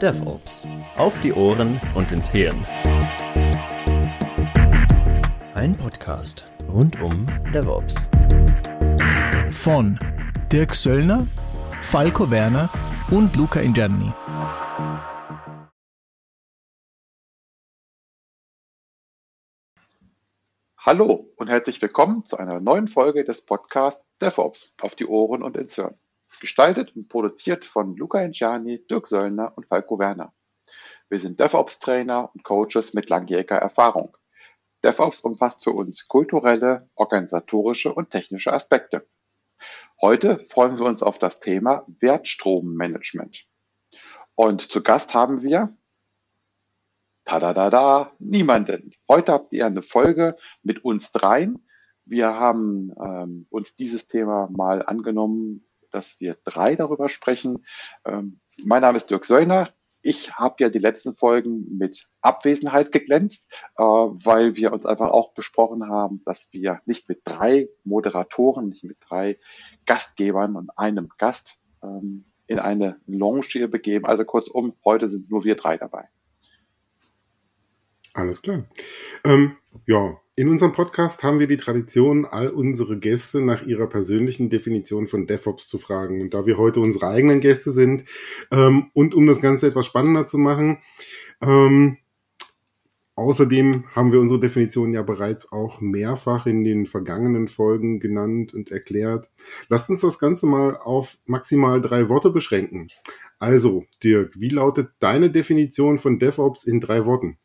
DevOps. Auf die Ohren und ins Hirn. Ein Podcast rund um DevOps. Von Dirk Söllner, Falco Werner und Luca Ingerni. Hallo und herzlich willkommen zu einer neuen Folge des Podcasts DevOps auf die Ohren und ins Hirn. Gestaltet und produziert von Luca Enciani, Dirk Söllner und Falco Werner. Wir sind DevOps-Trainer und Coaches mit langjähriger Erfahrung. DevOps umfasst für uns kulturelle, organisatorische und technische Aspekte. Heute freuen wir uns auf das Thema Wertstrommanagement. Und zu Gast haben wir Tadadada, niemanden. Heute habt ihr eine Folge mit uns dreien. Wir haben ähm, uns dieses Thema mal angenommen, dass wir drei darüber sprechen. Ähm, mein Name ist Dirk Söllner. Ich habe ja die letzten Folgen mit Abwesenheit geglänzt, äh, weil wir uns einfach auch besprochen haben, dass wir nicht mit drei Moderatoren, nicht mit drei Gastgebern und einem Gast ähm, in eine Lounge hier begeben. Also kurzum, heute sind nur wir drei dabei. Alles klar. Ähm, ja, in unserem Podcast haben wir die Tradition, all unsere Gäste nach ihrer persönlichen Definition von DevOps zu fragen. Und da wir heute unsere eigenen Gäste sind ähm, und um das Ganze etwas spannender zu machen, ähm, außerdem haben wir unsere Definition ja bereits auch mehrfach in den vergangenen Folgen genannt und erklärt. Lasst uns das Ganze mal auf maximal drei Worte beschränken. Also, Dirk, wie lautet deine Definition von DevOps in drei Worten?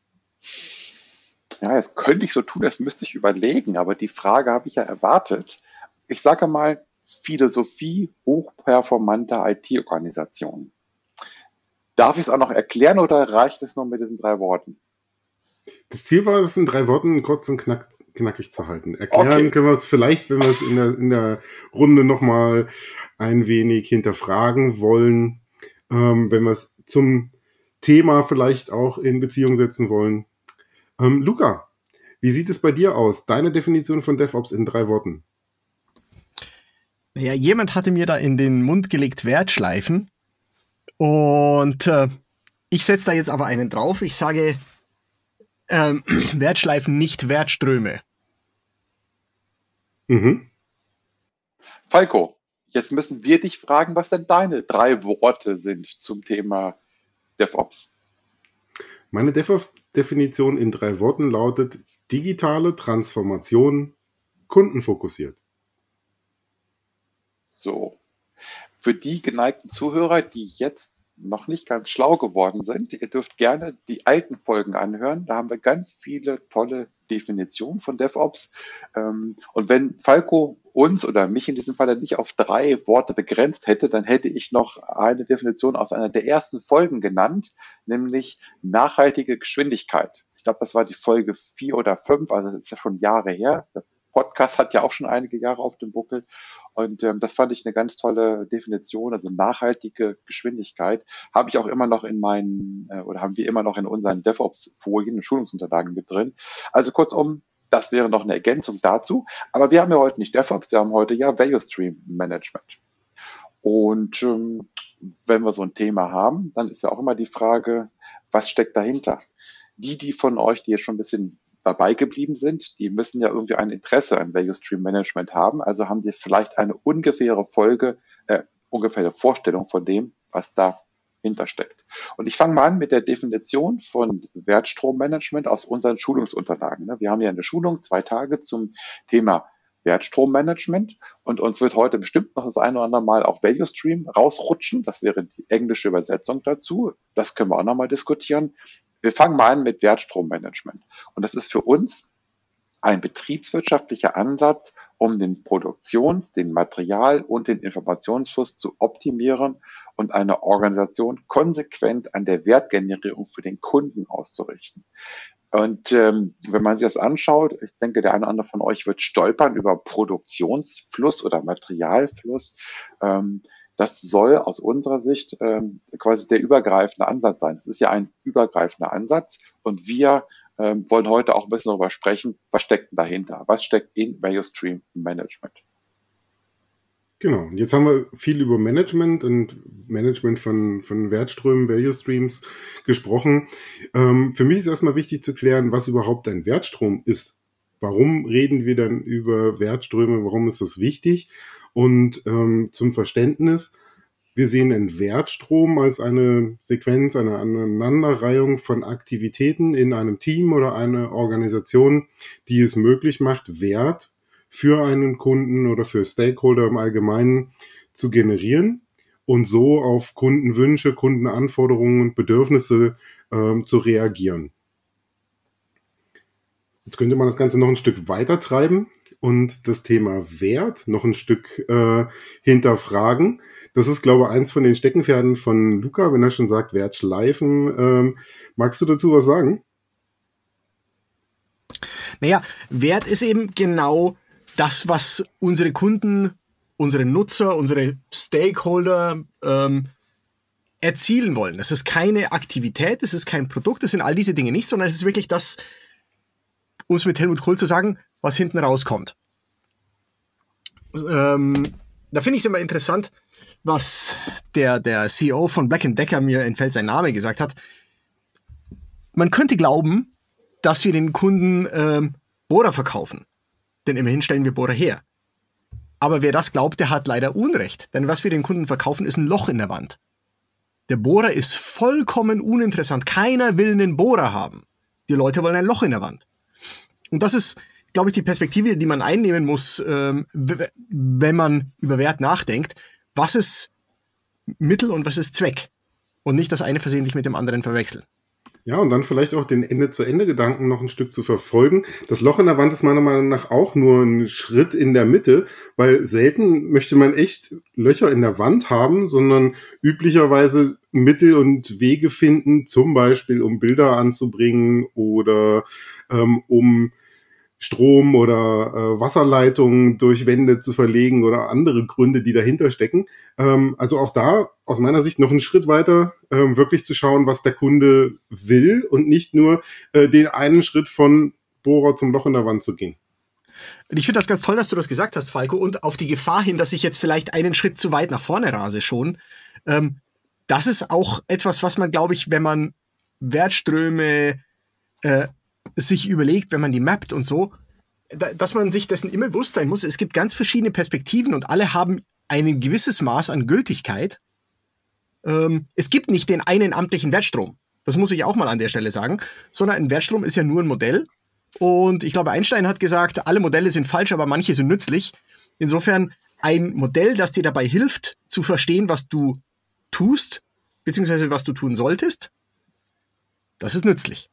Ja, jetzt könnte ich so tun, das müsste ich überlegen, aber die Frage habe ich ja erwartet. Ich sage mal, Philosophie hochperformanter IT-Organisationen. Darf ich es auch noch erklären oder reicht es nur mit diesen drei Worten? Das Ziel war, das in drei Worten kurz und knack, knackig zu halten. Erklären okay. können wir es vielleicht, wenn wir es in der, in der Runde nochmal ein wenig hinterfragen wollen, ähm, wenn wir es zum Thema vielleicht auch in Beziehung setzen wollen, ähm, Luca, wie sieht es bei dir aus? Deine Definition von DevOps in drei Worten. Ja, jemand hatte mir da in den Mund gelegt Wertschleifen. Und äh, ich setze da jetzt aber einen drauf. Ich sage ähm, Wertschleifen, nicht Wertströme. Mhm. Falco, jetzt müssen wir dich fragen, was denn deine drei Worte sind zum Thema DevOps. Meine DevOps-Definition in drei Worten lautet digitale Transformation kundenfokussiert. So. Für die geneigten Zuhörer, die jetzt noch nicht ganz schlau geworden sind, ihr dürft gerne die alten Folgen anhören. Da haben wir ganz viele tolle Definitionen von DevOps. Ähm, und wenn Falco uns oder mich in diesem Fall nicht auf drei Worte begrenzt hätte, dann hätte ich noch eine Definition aus einer der ersten Folgen genannt, nämlich nachhaltige Geschwindigkeit. Ich glaube, das war die Folge vier oder fünf, also es ist ja schon Jahre her. Podcast hat ja auch schon einige Jahre auf dem Buckel. Und ähm, das fand ich eine ganz tolle Definition, also nachhaltige Geschwindigkeit. Habe ich auch immer noch in meinen, äh, oder haben wir immer noch in unseren DevOps-Folien Schulungsunterlagen mit drin. Also kurzum, das wäre noch eine Ergänzung dazu. Aber wir haben ja heute nicht DevOps, wir haben heute ja Value Stream Management. Und ähm, wenn wir so ein Thema haben, dann ist ja auch immer die Frage, was steckt dahinter? Die, die von euch, die jetzt schon ein bisschen dabei geblieben sind, die müssen ja irgendwie ein Interesse an Value Stream Management haben. Also haben sie vielleicht eine ungefähre Folge, äh, ungefähre Vorstellung von dem, was dahinter steckt. Und ich fange mal an mit der Definition von Wertstrommanagement aus unseren Schulungsunterlagen. Ne? Wir haben ja eine Schulung, zwei Tage zum Thema Wertstrommanagement und uns wird heute bestimmt noch das eine oder andere Mal auch Value Stream rausrutschen. Das wäre die englische Übersetzung dazu. Das können wir auch noch mal diskutieren. Wir fangen mal an mit Wertstrommanagement. Und das ist für uns ein betriebswirtschaftlicher Ansatz, um den Produktions-, den Material- und den Informationsfluss zu optimieren und eine Organisation konsequent an der Wertgenerierung für den Kunden auszurichten. Und ähm, wenn man sich das anschaut, ich denke, der eine oder andere von euch wird stolpern über Produktionsfluss oder Materialfluss. Ähm, das soll aus unserer Sicht ähm, quasi der übergreifende Ansatz sein. Es ist ja ein übergreifender Ansatz und wir ähm, wollen heute auch ein bisschen darüber sprechen, was steckt denn dahinter? Was steckt in Value Stream Management? Genau. Jetzt haben wir viel über Management und Management von, von Wertströmen, Value Streams gesprochen. Ähm, für mich ist erstmal wichtig zu klären, was überhaupt ein Wertstrom ist. Warum reden wir dann über Wertströme? Warum ist das wichtig? Und ähm, zum Verständnis, wir sehen einen Wertstrom als eine Sequenz, eine Aneinanderreihung von Aktivitäten in einem Team oder einer Organisation, die es möglich macht, Wert für einen Kunden oder für Stakeholder im Allgemeinen zu generieren und so auf Kundenwünsche, Kundenanforderungen und Bedürfnisse ähm, zu reagieren. Jetzt könnte man das Ganze noch ein Stück weiter treiben und das Thema Wert noch ein Stück äh, hinterfragen. Das ist, glaube ich, eins von den Steckenpferden von Luca, wenn er schon sagt, Wert schleifen. Ähm, magst du dazu was sagen? Naja, Wert ist eben genau das, was unsere Kunden, unsere Nutzer, unsere Stakeholder ähm, erzielen wollen. Es ist keine Aktivität, es ist kein Produkt, es sind all diese Dinge nicht, sondern es ist wirklich das, um es mit Helmut Kohl zu sagen, was hinten rauskommt. Ähm, da finde ich es immer interessant, was der, der CEO von Black Decker, mir entfällt sein Name, gesagt hat. Man könnte glauben, dass wir den Kunden ähm, Bohrer verkaufen denn immerhin stellen wir Bohrer her. Aber wer das glaubt, der hat leider Unrecht, denn was wir den Kunden verkaufen, ist ein Loch in der Wand. Der Bohrer ist vollkommen uninteressant. Keiner will einen Bohrer haben. Die Leute wollen ein Loch in der Wand. Und das ist, glaube ich, die Perspektive, die man einnehmen muss, ähm, wenn man über Wert nachdenkt. Was ist Mittel und was ist Zweck? Und nicht das eine versehentlich mit dem anderen verwechseln. Ja, und dann vielleicht auch den Ende-zu-Ende-Gedanken noch ein Stück zu verfolgen. Das Loch in der Wand ist meiner Meinung nach auch nur ein Schritt in der Mitte, weil selten möchte man echt Löcher in der Wand haben, sondern üblicherweise Mittel und Wege finden, zum Beispiel um Bilder anzubringen oder ähm, um Strom oder äh, Wasserleitungen durch Wände zu verlegen oder andere Gründe, die dahinter stecken. Ähm, also auch da aus meiner Sicht noch einen Schritt weiter, ähm, wirklich zu schauen, was der Kunde will und nicht nur äh, den einen Schritt von Bohrer zum Loch in der Wand zu gehen. Ich finde das ganz toll, dass du das gesagt hast, Falco, und auf die Gefahr hin, dass ich jetzt vielleicht einen Schritt zu weit nach vorne rase schon. Ähm, das ist auch etwas, was man, glaube ich, wenn man Wertströme äh, sich überlegt, wenn man die mappt und so, dass man sich dessen immer bewusst sein muss. Es gibt ganz verschiedene Perspektiven und alle haben ein gewisses Maß an Gültigkeit. Ähm, es gibt nicht den einen amtlichen Wertstrom. Das muss ich auch mal an der Stelle sagen. Sondern ein Wertstrom ist ja nur ein Modell. Und ich glaube, Einstein hat gesagt, alle Modelle sind falsch, aber manche sind nützlich. Insofern ein Modell, das dir dabei hilft, zu verstehen, was du tust, beziehungsweise was du tun solltest, das ist nützlich.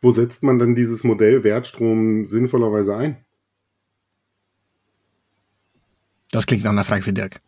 Wo setzt man dann dieses Modell Wertstrom sinnvollerweise ein? Das klingt nach einer Frage für Dirk.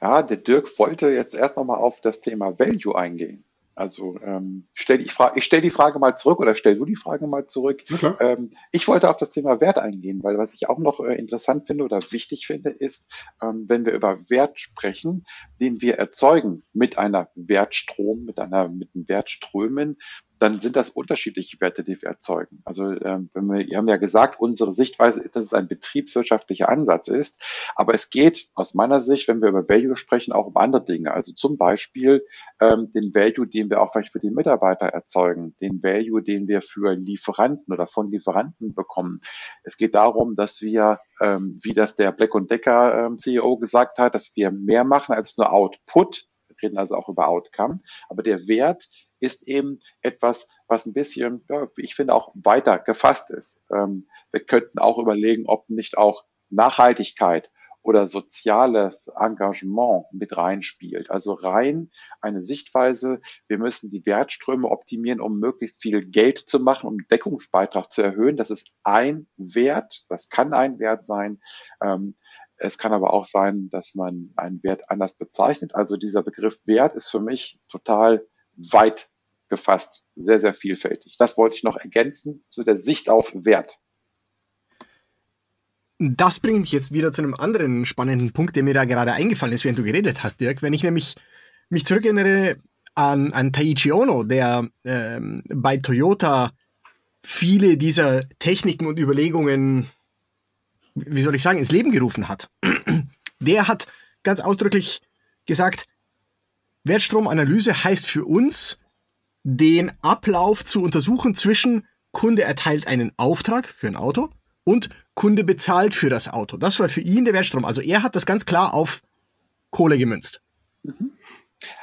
Ja, der Dirk wollte jetzt erst nochmal auf das Thema Value eingehen. Also ähm, stell, ich, ich stelle die Frage mal zurück oder stell du die Frage mal zurück. Ähm, ich wollte auf das Thema Wert eingehen, weil was ich auch noch äh, interessant finde oder wichtig finde, ist, ähm, wenn wir über Wert sprechen, den wir erzeugen mit einer Wertstrom, mit einer mit einem Wertströmen, dann sind das unterschiedliche Werte, die wir erzeugen. Also ähm, wenn wir, wir haben ja gesagt, unsere Sichtweise ist, dass es ein betriebswirtschaftlicher Ansatz ist, aber es geht aus meiner Sicht, wenn wir über Value sprechen, auch um andere Dinge. Also zum Beispiel ähm, den Value, den wir auch vielleicht für die Mitarbeiter erzeugen, den Value, den wir für Lieferanten oder von Lieferanten bekommen. Es geht darum, dass wir, ähm, wie das der Black Decker ähm, CEO gesagt hat, dass wir mehr machen als nur Output. Wir reden also auch über Outcome. Aber der Wert ist eben etwas, was ein bisschen, ja, ich finde, auch weiter gefasst ist. Ähm, wir könnten auch überlegen, ob nicht auch Nachhaltigkeit oder soziales Engagement mit reinspielt. Also rein eine Sichtweise, wir müssen die Wertströme optimieren, um möglichst viel Geld zu machen, um Deckungsbeitrag zu erhöhen. Das ist ein Wert, das kann ein Wert sein. Ähm, es kann aber auch sein, dass man einen Wert anders bezeichnet. Also dieser Begriff Wert ist für mich total weit gefasst, sehr, sehr vielfältig. Das wollte ich noch ergänzen zu der Sicht auf Wert. Das bringt mich jetzt wieder zu einem anderen spannenden Punkt, der mir da gerade eingefallen ist, während du geredet hast, Dirk. Wenn ich nämlich mich zurückerinnere an, an Taiichi Ono, der ähm, bei Toyota viele dieser Techniken und Überlegungen, wie soll ich sagen, ins Leben gerufen hat. der hat ganz ausdrücklich gesagt, Wertstromanalyse heißt für uns, den Ablauf zu untersuchen zwischen Kunde erteilt einen Auftrag für ein Auto und Kunde bezahlt für das Auto. Das war für ihn der Wertstrom. Also er hat das ganz klar auf Kohle gemünzt. Mhm.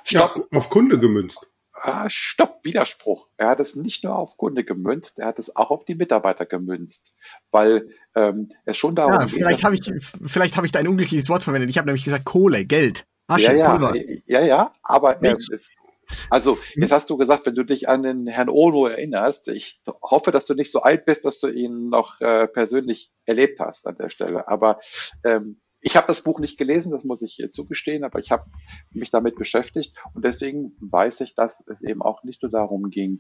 Stopp. Ja, auf Kunde gemünzt. Ah, stopp, Widerspruch. Er hat es nicht nur auf Kunde gemünzt, er hat es auch auf die Mitarbeiter gemünzt, weil ähm, es schon darum ja, vielleicht habe ich vielleicht habe ich da ein unglückliches Wort verwendet. Ich habe nämlich gesagt Kohle, Geld, Asche, ja, ja, Pulver. Ja, ja, aber er ist, also jetzt hast du gesagt, wenn du dich an den Herrn Ono erinnerst, ich hoffe, dass du nicht so alt bist, dass du ihn noch äh, persönlich erlebt hast an der Stelle. Aber ähm, ich habe das Buch nicht gelesen, das muss ich zugestehen, aber ich habe mich damit beschäftigt und deswegen weiß ich, dass es eben auch nicht nur darum ging,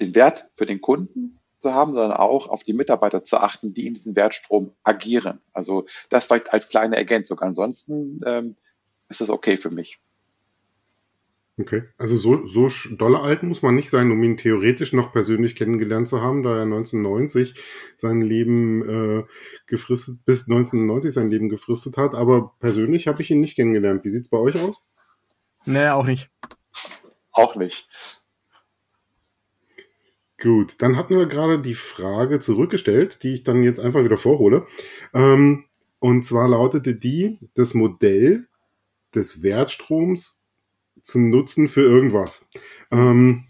den Wert für den Kunden zu haben, sondern auch auf die Mitarbeiter zu achten, die in diesem Wertstrom agieren. Also das vielleicht als kleine Ergänzung. Ansonsten ähm, ist das okay für mich. Okay, also so, so dolle alt muss man nicht sein, um ihn theoretisch noch persönlich kennengelernt zu haben, da er 1990 sein Leben äh, gefristet, bis 1990 sein Leben gefristet hat. Aber persönlich habe ich ihn nicht kennengelernt. Wie sieht es bei euch aus? Nee, auch nicht. Auch nicht. Gut, dann hatten wir gerade die Frage zurückgestellt, die ich dann jetzt einfach wieder vorhole. Ähm, und zwar lautete die, das Modell des Wertstroms zum Nutzen für irgendwas. Ähm,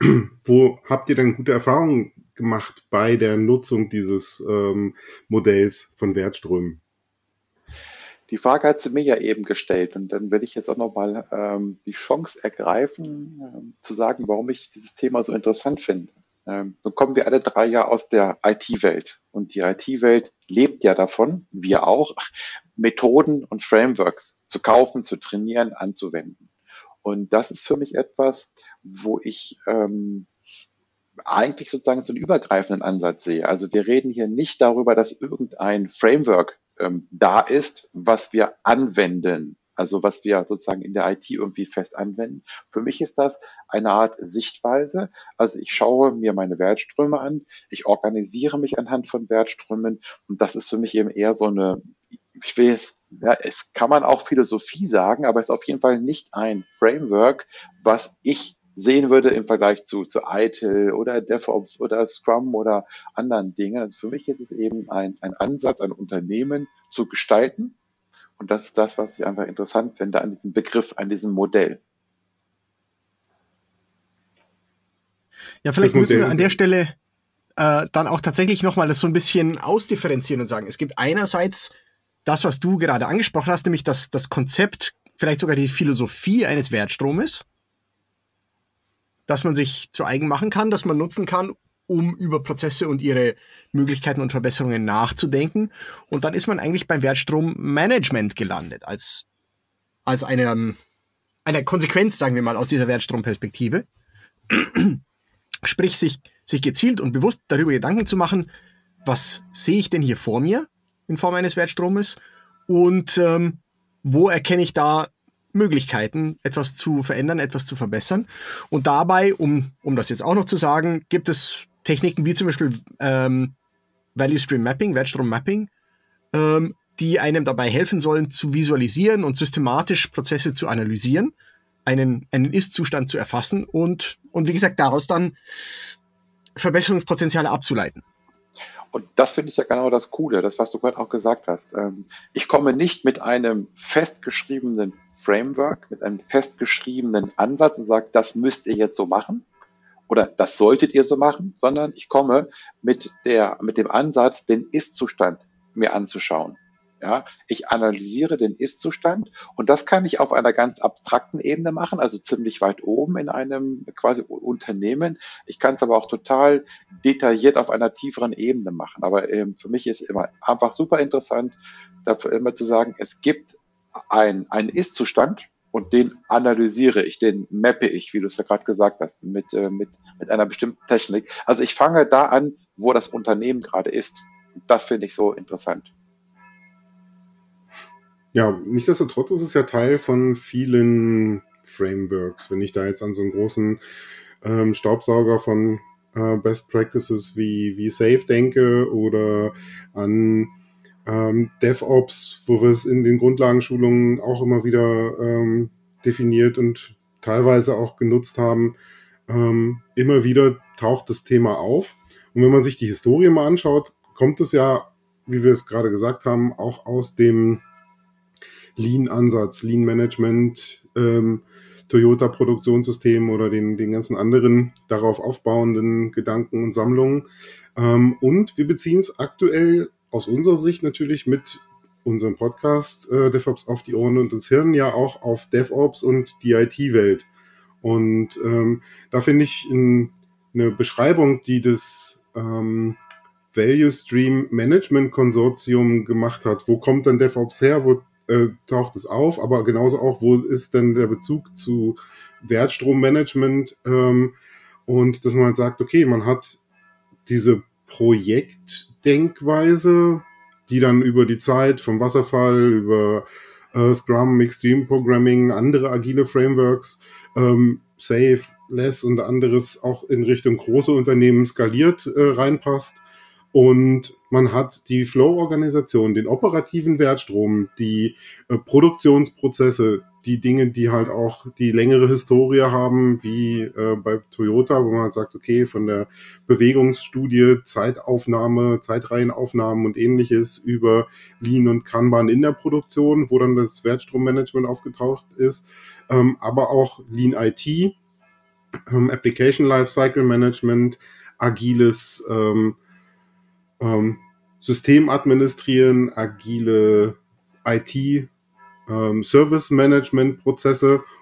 wo habt ihr denn gute Erfahrungen gemacht bei der Nutzung dieses ähm, Modells von Wertströmen? Die Frage hat sie mir ja eben gestellt und dann werde ich jetzt auch nochmal ähm, die Chance ergreifen, ähm, zu sagen, warum ich dieses Thema so interessant finde. Ähm, so kommen wir alle drei ja aus der IT-Welt und die IT-Welt lebt ja davon, wir auch, Methoden und Frameworks zu kaufen, zu trainieren, anzuwenden. Und das ist für mich etwas, wo ich ähm, eigentlich sozusagen so einen übergreifenden Ansatz sehe. Also wir reden hier nicht darüber, dass irgendein Framework ähm, da ist, was wir anwenden. Also was wir sozusagen in der IT irgendwie fest anwenden. Für mich ist das eine Art Sichtweise. Also ich schaue mir meine Wertströme an, ich organisiere mich anhand von Wertströmen und das ist für mich eben eher so eine ich will jetzt, ja, es kann man auch Philosophie sagen, aber es ist auf jeden Fall nicht ein Framework, was ich sehen würde im Vergleich zu, zu ITIL oder DevOps oder Scrum oder anderen Dingen. Also für mich ist es eben ein, ein Ansatz, ein Unternehmen zu gestalten. Und das ist das, was ich einfach interessant finde an diesem Begriff, an diesem Modell. Ja, vielleicht müssen wir an der Stelle äh, dann auch tatsächlich nochmal das so ein bisschen ausdifferenzieren und sagen, es gibt einerseits das, was du gerade angesprochen hast, nämlich das, das Konzept, vielleicht sogar die Philosophie eines Wertstromes, dass man sich zu eigen machen kann, dass man nutzen kann, um über Prozesse und ihre Möglichkeiten und Verbesserungen nachzudenken. Und dann ist man eigentlich beim Wertstrommanagement gelandet, als, als eine, eine Konsequenz, sagen wir mal, aus dieser Wertstromperspektive. Sprich, sich, sich gezielt und bewusst darüber Gedanken zu machen, was sehe ich denn hier vor mir? In Form eines Wertstromes und ähm, wo erkenne ich da Möglichkeiten, etwas zu verändern, etwas zu verbessern. Und dabei, um, um das jetzt auch noch zu sagen, gibt es Techniken wie zum Beispiel ähm, Value Stream Mapping, Wertstrom Mapping, ähm, die einem dabei helfen sollen, zu visualisieren und systematisch Prozesse zu analysieren, einen, einen Ist-Zustand zu erfassen und, und wie gesagt, daraus dann Verbesserungspotenziale abzuleiten. Und das finde ich ja genau das Coole, das, was du gerade auch gesagt hast. Ähm, ich komme nicht mit einem festgeschriebenen Framework, mit einem festgeschriebenen Ansatz und sage, das müsst ihr jetzt so machen oder das solltet ihr so machen, sondern ich komme mit der, mit dem Ansatz, den Ist-Zustand mir anzuschauen. Ja, ich analysiere den Ist-Zustand und das kann ich auf einer ganz abstrakten Ebene machen, also ziemlich weit oben in einem quasi Unternehmen. Ich kann es aber auch total detailliert auf einer tieferen Ebene machen. Aber ähm, für mich ist immer einfach super interessant, dafür immer zu sagen, es gibt ein, einen Ist-Zustand und den analysiere ich, den mappe ich, wie du es ja gerade gesagt hast, mit, äh, mit, mit einer bestimmten Technik. Also ich fange da an, wo das Unternehmen gerade ist. Das finde ich so interessant. Ja, nichtsdestotrotz ist es ja Teil von vielen Frameworks. Wenn ich da jetzt an so einen großen ähm, Staubsauger von äh, Best Practices wie, wie Safe denke oder an ähm, DevOps, wo wir es in den Grundlagenschulungen auch immer wieder ähm, definiert und teilweise auch genutzt haben. Ähm, immer wieder taucht das Thema auf. Und wenn man sich die Historie mal anschaut, kommt es ja, wie wir es gerade gesagt haben, auch aus dem Lean-Ansatz, Lean-Management, ähm, Toyota-Produktionssystem oder den, den ganzen anderen darauf aufbauenden Gedanken und Sammlungen. Ähm, und wir beziehen es aktuell aus unserer Sicht natürlich mit unserem Podcast äh, DevOps auf die Ohren und ins Hirn ja auch auf DevOps und die IT-Welt. Und ähm, da finde ich in, eine Beschreibung, die das ähm, Value Stream Management Konsortium gemacht hat. Wo kommt dann DevOps her? Wo äh, taucht es auf? Aber genauso auch, wo ist denn der Bezug zu Wertstrommanagement? Ähm, und dass man halt sagt, okay, man hat diese Projektdenkweise, die dann über die Zeit vom Wasserfall über äh, Scrum, Extreme Programming, andere agile Frameworks, ähm, Safe, Less und anderes auch in Richtung große Unternehmen skaliert äh, reinpasst. Und man hat die Flow-Organisation, den operativen Wertstrom, die äh, Produktionsprozesse, die Dinge, die halt auch die längere Historie haben, wie äh, bei Toyota, wo man halt sagt, okay, von der Bewegungsstudie, Zeitaufnahme, Zeitreihenaufnahmen und ähnliches über Lean und Kanban in der Produktion, wo dann das Wertstrommanagement aufgetaucht ist, ähm, aber auch Lean IT, ähm, Application Lifecycle Management, agiles ähm, ähm, System administrieren, agile IT ähm,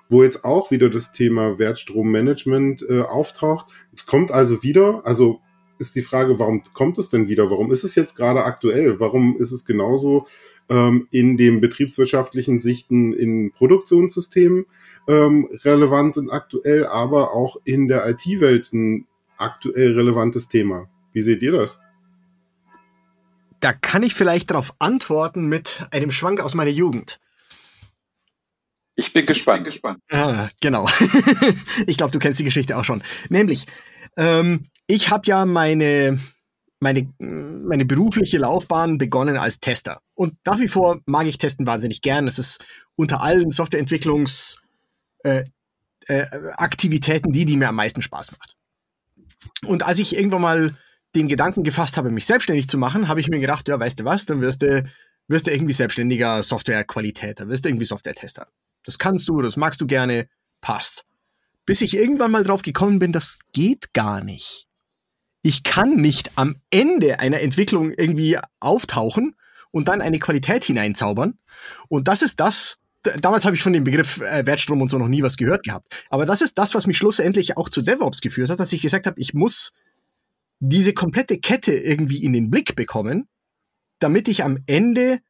wo jetzt auch wieder das Thema Wertstrommanagement äh, auftaucht. Es kommt also wieder, also ist die Frage, warum kommt es denn wieder? Warum ist es jetzt gerade aktuell? Warum ist es genauso ähm, in dem betriebswirtschaftlichen Sichten in Produktionssystemen ähm, relevant und aktuell, aber auch in der IT-Welt ein aktuell relevantes Thema? Wie seht ihr das? Da kann ich vielleicht darauf antworten mit einem Schwank aus meiner Jugend. Ich bin gespannt. Ich bin gespannt. Ah, genau. ich glaube, du kennst die Geschichte auch schon. Nämlich, ähm, ich habe ja meine, meine, meine berufliche Laufbahn begonnen als Tester. Und nach wie vor mag ich Testen wahnsinnig gern. Es ist unter allen Softwareentwicklungsaktivitäten äh, äh, die, die mir am meisten Spaß macht. Und als ich irgendwann mal den Gedanken gefasst habe, mich selbstständig zu machen, habe ich mir gedacht, ja, weißt du was, dann wirst du, wirst du irgendwie selbstständiger Softwarequalitäter, wirst du irgendwie Software-Tester. Das kannst du, das magst du gerne, passt. Bis ich irgendwann mal drauf gekommen bin, das geht gar nicht. Ich kann nicht am Ende einer Entwicklung irgendwie auftauchen und dann eine Qualität hineinzaubern. Und das ist das, damals habe ich von dem Begriff äh, Wertstrom und so noch nie was gehört gehabt. Aber das ist das, was mich schlussendlich auch zu DevOps geführt hat, dass ich gesagt habe, ich muss diese komplette Kette irgendwie in den Blick bekommen, damit ich am Ende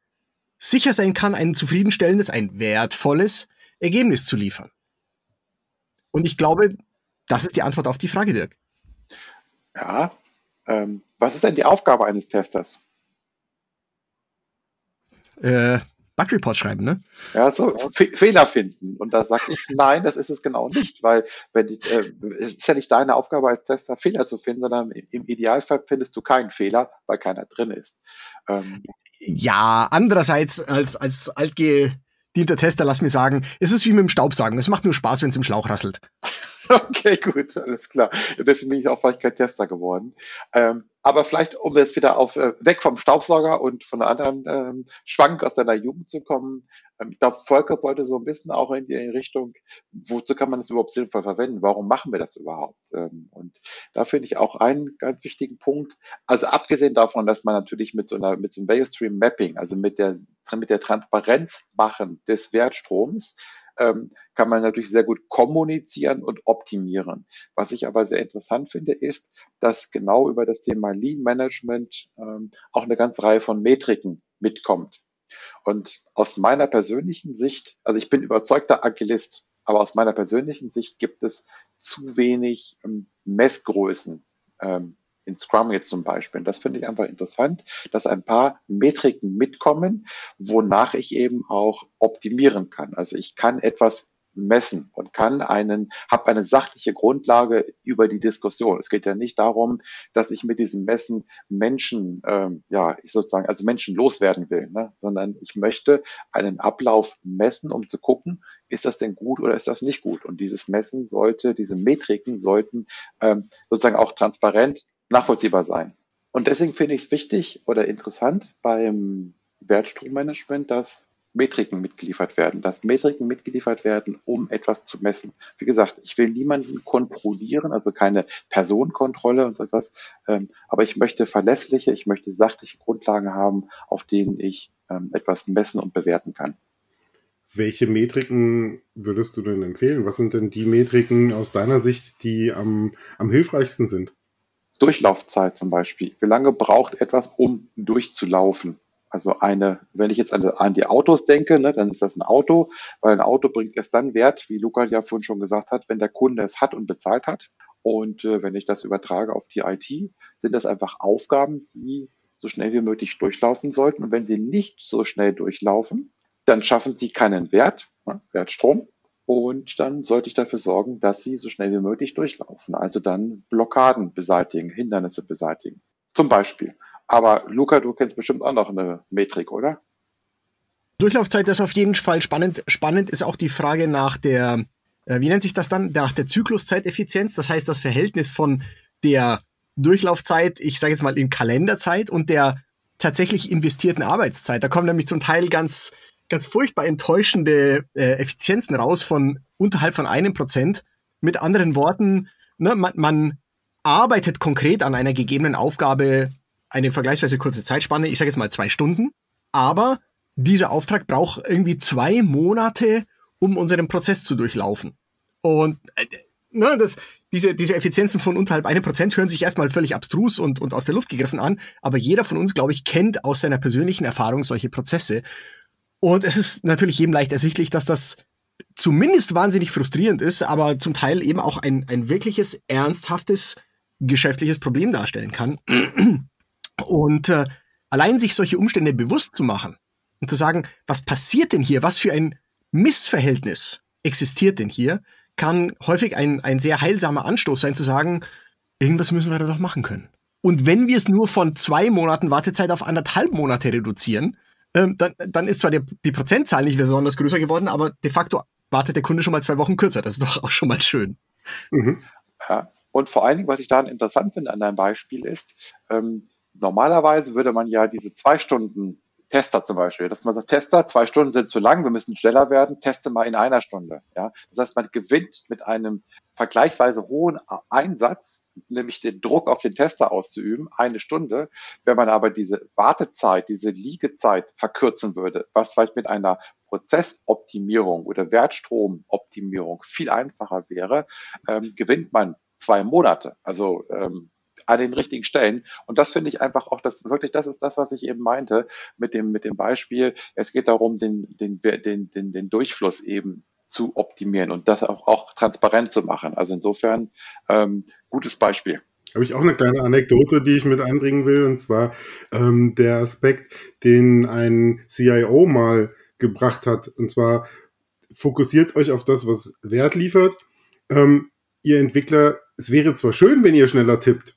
sicher sein kann, ein zufriedenstellendes, ein wertvolles Ergebnis zu liefern. Und ich glaube, das ist die Antwort auf die Frage, Dirk. Ja. Ähm, was ist denn die Aufgabe eines Testers? Äh, Bug Report schreiben, ne? Ja, so Fe Fehler finden. Und da sage ich, nein, das ist es genau nicht, weil wenn die, äh, es ist ja nicht deine Aufgabe als Tester, Fehler zu finden, sondern im Idealfall findest du keinen Fehler, weil keiner drin ist. Ähm, ja, andererseits als, als altgedienter Tester, lass mir sagen, es ist wie mit dem Staubsaugen. Es macht nur Spaß, wenn es im Schlauch rasselt. Okay, gut, alles klar. Deswegen bin ich auch vielleicht kein Tester geworden. Ähm, aber vielleicht, um jetzt wieder auf äh, weg vom Staubsauger und von einer anderen ähm, Schwank aus deiner Jugend zu kommen. Ähm, ich glaube, Volker wollte so ein bisschen auch in die Richtung, wozu kann man das überhaupt sinnvoll verwenden? Warum machen wir das überhaupt? Ähm, und da finde ich auch einen ganz wichtigen Punkt. Also abgesehen davon, dass man natürlich mit so einer mit so einem Value Stream Mapping, also mit der mit der Transparenz machen des Wertstroms, ähm, kann man natürlich sehr gut kommunizieren und optimieren. Was ich aber sehr interessant finde, ist, dass genau über das Thema Lean Management ähm, auch eine ganze Reihe von Metriken mitkommt. Und aus meiner persönlichen Sicht, also ich bin überzeugter Agilist, aber aus meiner persönlichen Sicht gibt es zu wenig ähm, Messgrößen ähm, in Scrum jetzt zum Beispiel. Und das finde ich einfach interessant, dass ein paar Metriken mitkommen, wonach ich eben auch optimieren kann. Also ich kann etwas messen und kann einen, habe eine sachliche Grundlage über die Diskussion. Es geht ja nicht darum, dass ich mit diesem Messen Menschen, ähm, ja, ich sozusagen, also Menschen loswerden will, ne? sondern ich möchte einen Ablauf messen, um zu gucken, ist das denn gut oder ist das nicht gut? Und dieses Messen sollte, diese Metriken sollten ähm, sozusagen auch transparent nachvollziehbar sein. Und deswegen finde ich es wichtig oder interessant beim Wertstrommanagement, dass Metriken mitgeliefert werden, dass Metriken mitgeliefert werden, um etwas zu messen. Wie gesagt, ich will niemanden kontrollieren, also keine Personenkontrolle und so etwas, ähm, aber ich möchte verlässliche, ich möchte sachliche Grundlagen haben, auf denen ich ähm, etwas messen und bewerten kann. Welche Metriken würdest du denn empfehlen? Was sind denn die Metriken aus deiner Sicht, die am, am hilfreichsten sind? Durchlaufzeit zum Beispiel. Wie lange braucht etwas, um durchzulaufen? Also eine, wenn ich jetzt an, an die Autos denke, ne, dann ist das ein Auto, weil ein Auto bringt erst dann Wert, wie Luca ja vorhin schon gesagt hat, wenn der Kunde es hat und bezahlt hat. Und äh, wenn ich das übertrage auf die IT, sind das einfach Aufgaben, die so schnell wie möglich durchlaufen sollten. Und wenn sie nicht so schnell durchlaufen, dann schaffen sie keinen Wert, ne, Wertstrom. Und dann sollte ich dafür sorgen, dass sie so schnell wie möglich durchlaufen. Also dann Blockaden beseitigen, Hindernisse beseitigen. Zum Beispiel. Aber Luca, du kennst bestimmt auch noch eine Metrik, oder? Durchlaufzeit ist auf jeden Fall spannend. Spannend ist auch die Frage nach der, äh, wie nennt sich das dann, nach der Zykluszeiteffizienz. Das heißt, das Verhältnis von der Durchlaufzeit, ich sage jetzt mal in Kalenderzeit und der tatsächlich investierten Arbeitszeit. Da kommen nämlich zum Teil ganz, ganz furchtbar enttäuschende äh, Effizienzen raus von unterhalb von einem Prozent. Mit anderen Worten, ne, man, man arbeitet konkret an einer gegebenen Aufgabe eine vergleichsweise kurze Zeitspanne, ich sage jetzt mal zwei Stunden, aber dieser Auftrag braucht irgendwie zwei Monate, um unseren Prozess zu durchlaufen. Und äh, ne, das, diese, diese Effizienzen von unterhalb einem Prozent hören sich erstmal völlig abstrus und, und aus der Luft gegriffen an, aber jeder von uns, glaube ich, kennt aus seiner persönlichen Erfahrung solche Prozesse. Und es ist natürlich jedem leicht ersichtlich, dass das zumindest wahnsinnig frustrierend ist, aber zum Teil eben auch ein, ein wirkliches, ernsthaftes geschäftliches Problem darstellen kann. Und äh, allein sich solche Umstände bewusst zu machen und zu sagen, was passiert denn hier, was für ein Missverhältnis existiert denn hier, kann häufig ein, ein sehr heilsamer Anstoß sein, zu sagen, irgendwas müssen wir da doch machen können. Und wenn wir es nur von zwei Monaten Wartezeit auf anderthalb Monate reduzieren, ähm, dann, dann ist zwar die, die Prozentzahl nicht besonders größer geworden, aber de facto wartet der Kunde schon mal zwei Wochen kürzer. Das ist doch auch schon mal schön. Mhm. Ja. Und vor allen Dingen, was ich daran interessant finde an deinem Beispiel ist, ähm, normalerweise würde man ja diese zwei Stunden Tester zum Beispiel, dass man sagt, Tester, zwei Stunden sind zu lang, wir müssen schneller werden, teste mal in einer Stunde. Ja, das heißt, man gewinnt mit einem vergleichsweise hohen Einsatz, nämlich den Druck auf den Tester auszuüben, eine Stunde. Wenn man aber diese Wartezeit, diese Liegezeit verkürzen würde, was vielleicht mit einer Prozessoptimierung oder Wertstromoptimierung viel einfacher wäre, ähm, gewinnt man zwei Monate. Also ähm, an den richtigen Stellen. Und das finde ich einfach auch, das wirklich, das ist das, was ich eben meinte mit dem, mit dem Beispiel. Es geht darum, den, den, den, den, den Durchfluss eben zu optimieren und das auch, auch transparent zu machen. Also insofern ähm, gutes Beispiel. Habe ich auch eine kleine Anekdote, die ich mit einbringen will, und zwar ähm, der Aspekt, den ein CIO mal gebracht hat, und zwar fokussiert euch auf das, was Wert liefert. Ähm, ihr Entwickler, es wäre zwar schön, wenn ihr schneller tippt,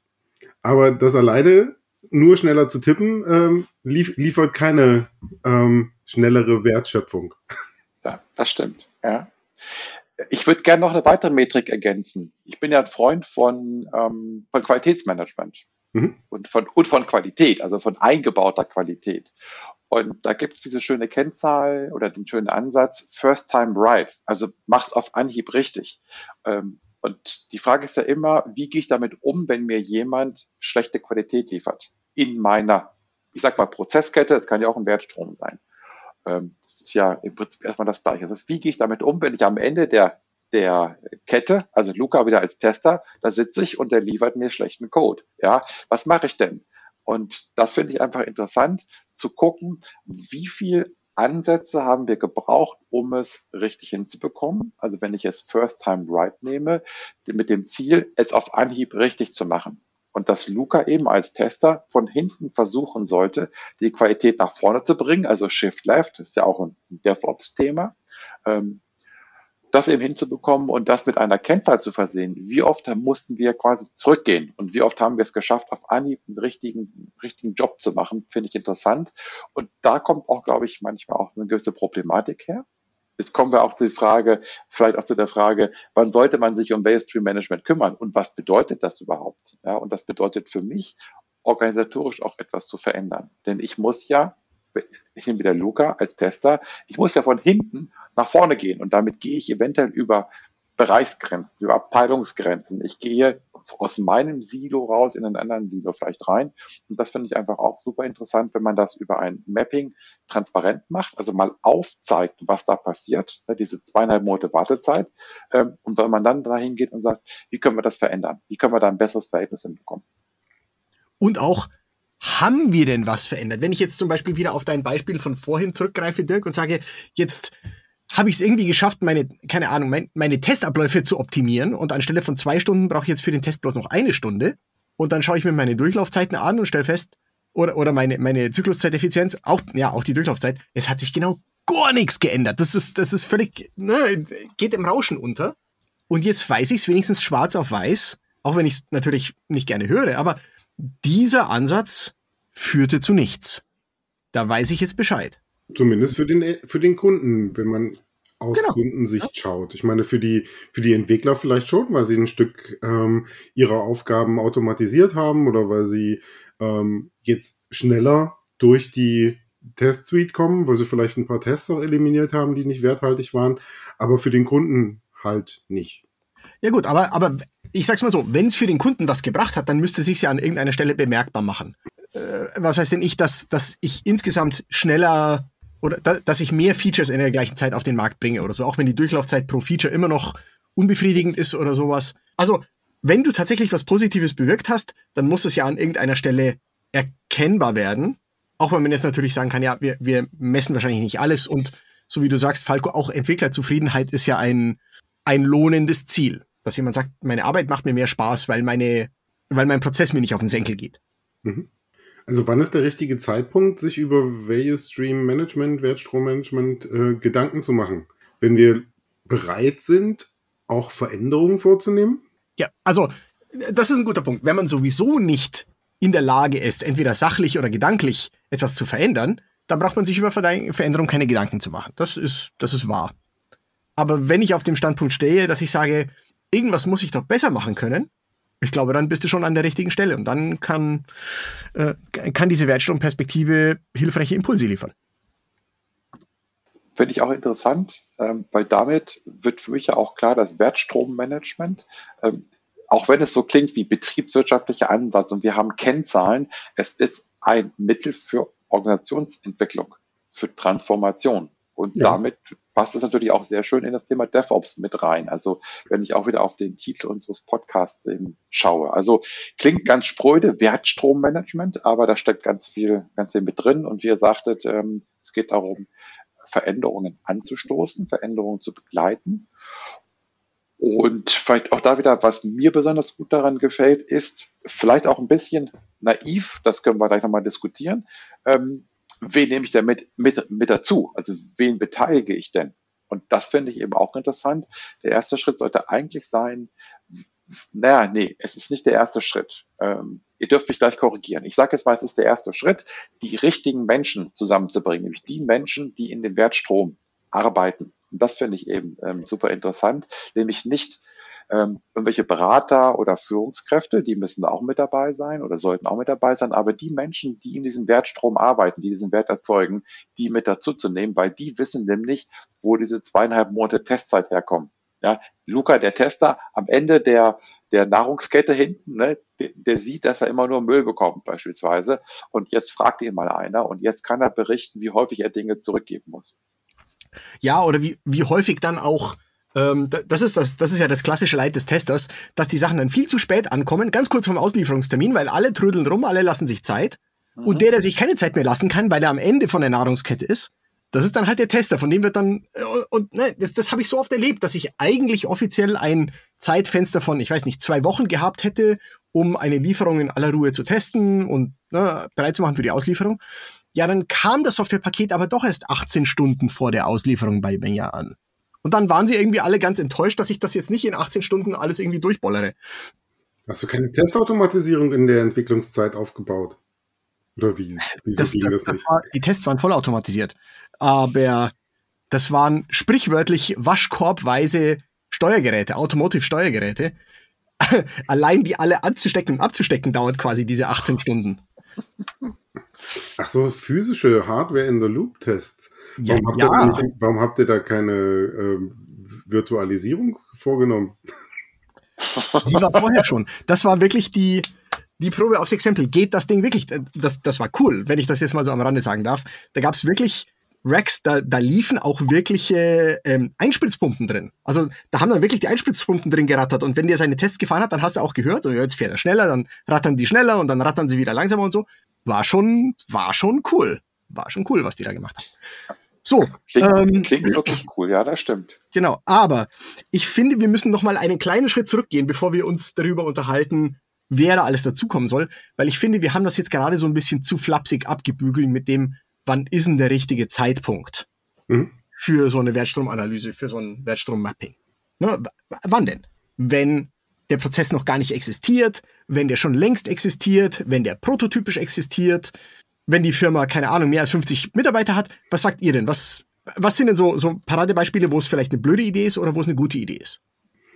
aber das alleine nur schneller zu tippen, ähm, lief, liefert keine ähm, schnellere Wertschöpfung. Ja, das stimmt. Ja. Ich würde gerne noch eine weitere Metrik ergänzen. Ich bin ja ein Freund von, ähm, von Qualitätsmanagement mhm. und, von, und von Qualität, also von eingebauter Qualität. Und da gibt es diese schöne Kennzahl oder den schönen Ansatz, First Time Right. Also mach's auf Anhieb richtig. Ähm, und die Frage ist ja immer, wie gehe ich damit um, wenn mir jemand schlechte Qualität liefert? In meiner, ich sag mal, Prozesskette, es kann ja auch ein Wertstrom sein. Ähm, das ist ja im Prinzip erstmal das Gleiche. Heißt, wie gehe ich damit um, wenn ich am Ende der, der Kette, also Luca wieder als Tester, da sitze ich und der liefert mir schlechten Code. Ja, was mache ich denn? Und das finde ich einfach interessant zu gucken, wie viel Ansätze haben wir gebraucht, um es richtig hinzubekommen. Also wenn ich es First Time Right nehme, mit dem Ziel, es auf Anhieb richtig zu machen. Und dass Luca eben als Tester von hinten versuchen sollte, die Qualität nach vorne zu bringen, also Shift Left, ist ja auch ein DevOps-Thema. Ähm, das eben hinzubekommen und das mit einer Kennzahl zu versehen. Wie oft mussten wir quasi zurückgehen und wie oft haben wir es geschafft, auf Anhieb einen richtigen, richtigen Job zu machen, finde ich interessant. Und da kommt auch, glaube ich, manchmal auch eine gewisse Problematik her. Jetzt kommen wir auch zu der Frage, vielleicht auch zu der Frage, wann sollte man sich um Value Stream Management kümmern und was bedeutet das überhaupt? Ja, und das bedeutet für mich, organisatorisch auch etwas zu verändern. Denn ich muss ja ich nehme wieder Luca als Tester, ich muss ja von hinten nach vorne gehen und damit gehe ich eventuell über Bereichsgrenzen, über Abteilungsgrenzen. Ich gehe aus meinem Silo raus in einen anderen Silo vielleicht rein. Und das finde ich einfach auch super interessant, wenn man das über ein Mapping transparent macht, also mal aufzeigt, was da passiert, ne, diese zweieinhalb Monate Wartezeit. Ähm, und wenn man dann dahin geht und sagt, wie können wir das verändern? Wie können wir da ein besseres Verhältnis hinbekommen? Und auch, haben wir denn was verändert? Wenn ich jetzt zum Beispiel wieder auf dein Beispiel von vorhin zurückgreife, Dirk, und sage, jetzt habe ich es irgendwie geschafft, meine, keine Ahnung, mein, meine Testabläufe zu optimieren und anstelle von zwei Stunden brauche ich jetzt für den Test bloß noch eine Stunde und dann schaue ich mir meine Durchlaufzeiten an und stelle fest, oder, oder meine, meine Zykluszeiteffizienz, auch, ja, auch die Durchlaufzeit, es hat sich genau gar nichts geändert. Das ist, das ist völlig, ne, geht im Rauschen unter. Und jetzt weiß ich es wenigstens schwarz auf weiß, auch wenn ich es natürlich nicht gerne höre, aber dieser Ansatz führte zu nichts. Da weiß ich jetzt Bescheid. Zumindest für den, für den Kunden, wenn man aus genau. Kundensicht schaut. Ich meine, für die, für die Entwickler vielleicht schon, weil sie ein Stück ähm, ihrer Aufgaben automatisiert haben oder weil sie ähm, jetzt schneller durch die Test-Suite kommen, weil sie vielleicht ein paar Tests auch eliminiert haben, die nicht werthaltig waren, aber für den Kunden halt nicht. Ja gut, aber, aber ich sag's mal so, wenn es für den Kunden was gebracht hat, dann müsste es sich ja an irgendeiner Stelle bemerkbar machen. Äh, was heißt denn ich, dass, dass ich insgesamt schneller oder da, dass ich mehr Features in der gleichen Zeit auf den Markt bringe oder so, auch wenn die Durchlaufzeit pro Feature immer noch unbefriedigend ist oder sowas. Also, wenn du tatsächlich was Positives bewirkt hast, dann muss es ja an irgendeiner Stelle erkennbar werden. Auch wenn man jetzt natürlich sagen kann, ja, wir, wir messen wahrscheinlich nicht alles und so wie du sagst, Falco, auch Entwicklerzufriedenheit ist ja ein, ein lohnendes Ziel. Dass jemand sagt, meine Arbeit macht mir mehr Spaß, weil meine, weil mein Prozess mir nicht auf den Senkel geht. Mhm. Also wann ist der richtige Zeitpunkt, sich über Value Stream Management, Wertstrommanagement äh, Gedanken zu machen? Wenn wir bereit sind, auch Veränderungen vorzunehmen? Ja, also das ist ein guter Punkt. Wenn man sowieso nicht in der Lage ist, entweder sachlich oder gedanklich etwas zu verändern, dann braucht man sich über Veränderung keine Gedanken zu machen. Das ist, das ist wahr. Aber wenn ich auf dem Standpunkt stehe, dass ich sage, irgendwas muss ich doch besser machen können, ich glaube, dann bist du schon an der richtigen Stelle und dann kann, äh, kann diese Wertstromperspektive hilfreiche Impulse liefern. Finde ich auch interessant, ähm, weil damit wird für mich ja auch klar, dass Wertstrommanagement, ähm, auch wenn es so klingt wie betriebswirtschaftlicher Ansatz und wir haben Kennzahlen, es ist ein Mittel für Organisationsentwicklung, für Transformation. Und ja. damit passt es natürlich auch sehr schön in das Thema DevOps mit rein. Also wenn ich auch wieder auf den Titel unseres Podcasts eben schaue. Also klingt ganz spröde, Wertstrommanagement, aber da steckt ganz viel, ganz viel mit drin. Und wie ihr sagtet, ähm, es geht darum, Veränderungen anzustoßen, Veränderungen zu begleiten. Und vielleicht auch da wieder, was mir besonders gut daran gefällt, ist vielleicht auch ein bisschen naiv, das können wir gleich nochmal diskutieren, ähm, wen nehme ich denn mit, mit, mit dazu? Also wen beteilige ich denn? Und das finde ich eben auch interessant. Der erste Schritt sollte eigentlich sein, naja, nee, es ist nicht der erste Schritt. Ähm, ihr dürft mich gleich korrigieren. Ich sage jetzt mal, es ist der erste Schritt, die richtigen Menschen zusammenzubringen, nämlich die Menschen, die in dem Wertstrom arbeiten. Und das finde ich eben ähm, super interessant, nämlich nicht ähm, irgendwelche Berater oder Führungskräfte, die müssen auch mit dabei sein oder sollten auch mit dabei sein, aber die Menschen, die in diesem Wertstrom arbeiten, die diesen Wert erzeugen, die mit dazu zu nehmen, weil die wissen nämlich, wo diese zweieinhalb Monate Testzeit herkommen. Ja, Luca, der Tester, am Ende der, der Nahrungskette hinten, ne, der, sieht, dass er immer nur Müll bekommt beispielsweise. Und jetzt fragt ihn mal einer und jetzt kann er berichten, wie häufig er Dinge zurückgeben muss. Ja, oder wie, wie häufig dann auch ähm, das, ist das, das ist ja das klassische Leid des Testers, dass die Sachen dann viel zu spät ankommen, ganz kurz vom Auslieferungstermin, weil alle trödeln rum, alle lassen sich Zeit. Mhm. Und der, der sich keine Zeit mehr lassen kann, weil er am Ende von der Nahrungskette ist, das ist dann halt der Tester, von dem wird dann, äh, und ne, das, das habe ich so oft erlebt, dass ich eigentlich offiziell ein Zeitfenster von, ich weiß nicht, zwei Wochen gehabt hätte, um eine Lieferung in aller Ruhe zu testen und ne, bereit zu machen für die Auslieferung. Ja, dann kam das Softwarepaket aber doch erst 18 Stunden vor der Auslieferung bei mir an. Und dann waren sie irgendwie alle ganz enttäuscht, dass ich das jetzt nicht in 18 Stunden alles irgendwie durchbollere. Hast du keine Testautomatisierung in der Entwicklungszeit aufgebaut? Oder wie? Wieso Das, ging das das nicht? war, die Tests waren vollautomatisiert. Aber das waren sprichwörtlich waschkorbweise Steuergeräte, Automotive-Steuergeräte. Allein die alle anzustecken und abzustecken dauert quasi diese 18 Stunden. Ach so, physische Hardware-in-the-Loop-Tests. Ja, Warum, habt ihr da nicht- warum habt ihr da keine ähm, Virtualisierung vorgenommen? Die war vorher schon. Das war wirklich die, die Probe aufs Exempel. Geht das Ding wirklich? Das, das war cool, wenn ich das jetzt mal so am Rande sagen darf. Da gab es wirklich Racks, da, da liefen auch wirkliche ähm, Einspritzpumpen drin. Also da haben dann wirklich die Einspritzpumpen drin gerattert. Und wenn der seine Tests gefahren hat, dann hast du auch gehört, so, ja, jetzt fährt er schneller, dann rattern die schneller und dann rattern sie wieder langsamer und so. War schon, war schon cool. War schon cool, was die da gemacht haben. So, Klingt, ähm, klingt wirklich cool, ja, das stimmt. Genau, aber ich finde, wir müssen noch mal einen kleinen Schritt zurückgehen, bevor wir uns darüber unterhalten, wer da alles dazukommen soll, weil ich finde, wir haben das jetzt gerade so ein bisschen zu flapsig abgebügelt mit dem, wann ist denn der richtige Zeitpunkt Mhm. für so eine Wertstromanalyse, für so ein Wertstrommapping. Ne? Wann denn? Wenn der Prozess noch gar nicht existiert, wenn der schon längst existiert, wenn der prototypisch existiert, wenn die Firma, keine Ahnung, mehr als 50 Mitarbeiter hat, was sagt ihr denn? Was, was sind denn so, so Paradebeispiele, wo es vielleicht eine blöde Idee ist oder wo es eine gute Idee ist?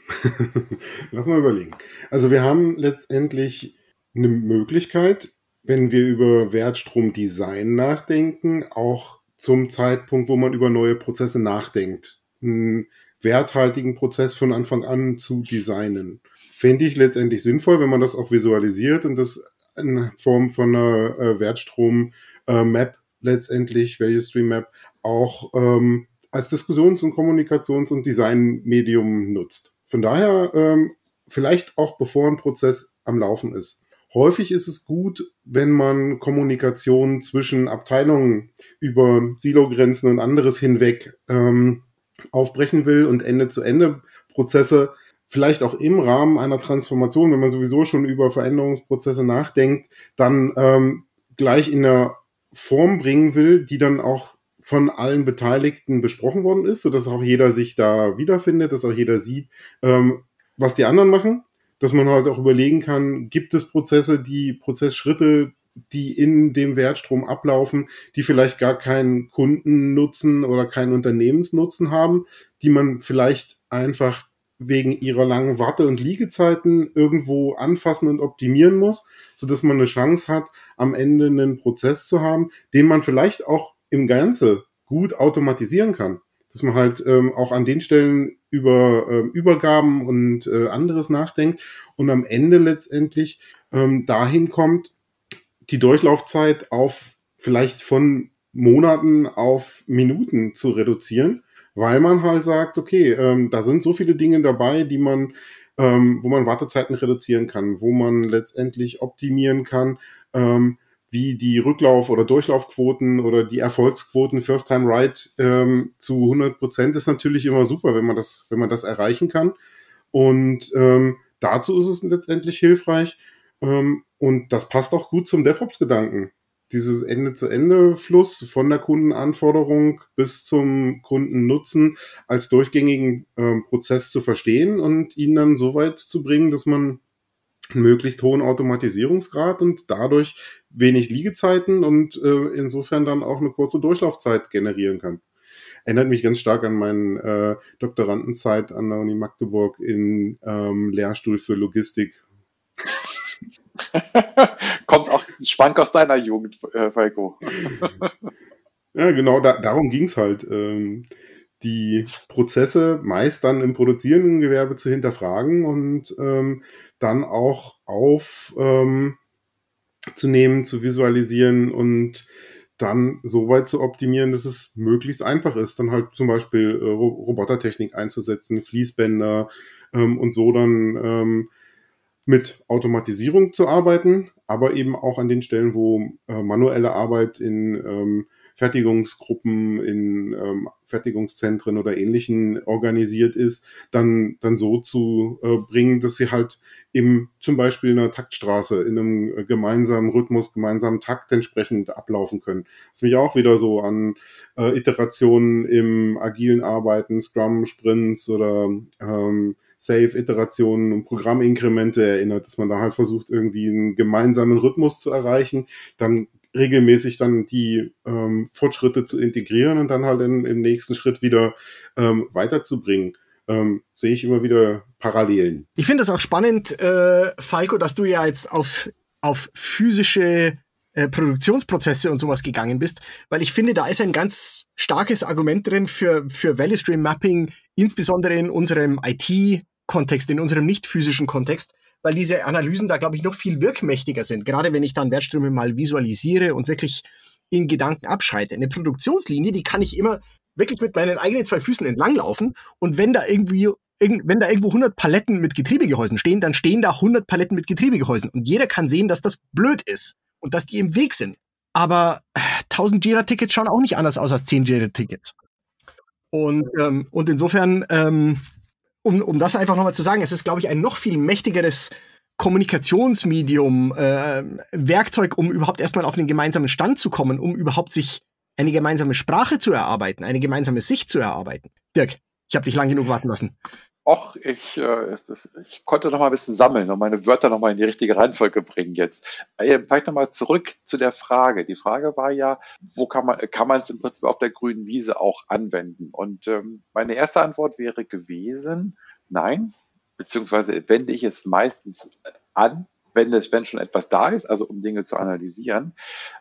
Lass mal überlegen. Also wir haben letztendlich eine Möglichkeit, wenn wir über Wertstromdesign nachdenken, auch zum Zeitpunkt, wo man über neue Prozesse nachdenkt, einen werthaltigen Prozess von Anfang an zu designen. Fände ich letztendlich sinnvoll, wenn man das auch visualisiert und das in Form von einer äh, Wertstrom-Map letztendlich, Value Stream Map, auch ähm, als Diskussions- und Kommunikations- und Designmedium nutzt. Von daher ähm, vielleicht auch bevor ein Prozess am Laufen ist. Häufig ist es gut, wenn man Kommunikation zwischen Abteilungen über Silogrenzen und anderes hinweg ähm, aufbrechen will und Ende-zu-Ende-Prozesse vielleicht auch im Rahmen einer Transformation, wenn man sowieso schon über Veränderungsprozesse nachdenkt, dann ähm, gleich in der Form bringen will, die dann auch von allen Beteiligten besprochen worden ist, sodass auch jeder sich da wiederfindet, dass auch jeder sieht, ähm, was die anderen machen, dass man halt auch überlegen kann, gibt es Prozesse, die Prozessschritte, die in dem Wertstrom ablaufen, die vielleicht gar keinen Kundennutzen oder keinen Unternehmensnutzen haben, die man vielleicht einfach wegen ihrer langen Warte- und Liegezeiten irgendwo anfassen und optimieren muss, so dass man eine Chance hat, am Ende einen Prozess zu haben, den man vielleicht auch im Ganze gut automatisieren kann. Dass man halt ähm, auch an den Stellen über ähm, Übergaben und äh, anderes nachdenkt und am Ende letztendlich ähm, dahin kommt, die Durchlaufzeit auf vielleicht von Monaten auf Minuten zu reduzieren, weil man halt sagt, okay, ähm, da sind so viele Dinge dabei, die man, ähm, wo man Wartezeiten reduzieren kann, wo man letztendlich optimieren kann, ähm, wie die Rücklauf- oder Durchlaufquoten oder die Erfolgsquoten First Time Right ähm, zu 100 Prozent ist natürlich immer super, wenn man das, wenn man das erreichen kann. Und ähm, dazu ist es letztendlich hilfreich. Ähm, und das passt auch gut zum DevOps-Gedanken. Dieses Ende-zu-Ende-Fluss von der Kundenanforderung bis zum Kundennutzen als durchgängigen ähm, Prozess zu verstehen und ihn dann so weit zu bringen, dass man möglichst hohen Automatisierungsgrad und dadurch wenig Liegezeiten und äh, insofern dann auch eine kurze Durchlaufzeit generieren kann. Erinnert mich ganz stark an meine äh, Doktorandenzeit an der Uni Magdeburg in ähm, Lehrstuhl für Logistik. Kommt auch Schwank aus deiner Jugend, äh, Falco. Ja, genau, da, darum ging's halt. Ähm, die Prozesse meist dann im produzierenden Gewerbe zu hinterfragen und ähm, dann auch auf ähm, zu visualisieren und dann so weit zu optimieren, dass es möglichst einfach ist, dann halt zum Beispiel äh, Ro- Robotertechnik einzusetzen, Fließbänder ähm, und so dann ähm, mit Automatisierung zu arbeiten, aber eben auch an den Stellen, wo äh, manuelle Arbeit in ähm, Fertigungsgruppen, in ähm, Fertigungszentren oder ähnlichen organisiert ist, dann, dann so zu äh, bringen, dass sie halt im zum Beispiel in einer Taktstraße in einem äh, gemeinsamen Rhythmus, gemeinsamen Takt entsprechend ablaufen können. Das mich auch wieder so an äh, Iterationen im agilen Arbeiten, Scrum, Sprints oder ähm, Save-Iterationen und Programminkremente erinnert, dass man da halt versucht, irgendwie einen gemeinsamen Rhythmus zu erreichen, dann regelmäßig dann die ähm, Fortschritte zu integrieren und dann halt in, im nächsten Schritt wieder ähm, weiterzubringen ähm, sehe ich immer wieder Parallelen. Ich finde es auch spannend, äh, Falco, dass du ja jetzt auf, auf physische äh, Produktionsprozesse und sowas gegangen bist, weil ich finde, da ist ein ganz starkes Argument drin für, für Value Stream Mapping, insbesondere in unserem IT-Kontext, in unserem nicht physischen Kontext, weil diese Analysen da, glaube ich, noch viel wirkmächtiger sind. Gerade wenn ich dann Wertströme mal visualisiere und wirklich in Gedanken abschreite. Eine Produktionslinie, die kann ich immer wirklich mit meinen eigenen zwei Füßen entlanglaufen und wenn da irgendwie wenn da irgendwo 100 Paletten mit Getriebegehäusen stehen, dann stehen da 100 Paletten mit Getriebegehäusen und jeder kann sehen, dass das blöd ist und dass die im Weg sind. Aber 1000 Jira-Tickets schauen auch nicht anders aus als 10 Jira-Tickets. Und, ähm, und insofern, ähm, um, um das einfach nochmal zu sagen, es ist, glaube ich, ein noch viel mächtigeres Kommunikationsmedium, äh, Werkzeug, um überhaupt erstmal auf einen gemeinsamen Stand zu kommen, um überhaupt sich eine gemeinsame Sprache zu erarbeiten, eine gemeinsame Sicht zu erarbeiten. Dirk, ich habe dich lang genug warten lassen. Och, ich, äh, ich konnte noch mal ein bisschen sammeln und meine Wörter noch mal in die richtige Reihenfolge bringen jetzt. Äh, vielleicht noch mal zurück zu der Frage. Die Frage war ja, wo kann man kann man es im Prinzip auf der grünen Wiese auch anwenden? Und ähm, meine erste Antwort wäre gewesen, nein, beziehungsweise wende ich es meistens an, wenn, das, wenn schon etwas da ist, also um Dinge zu analysieren.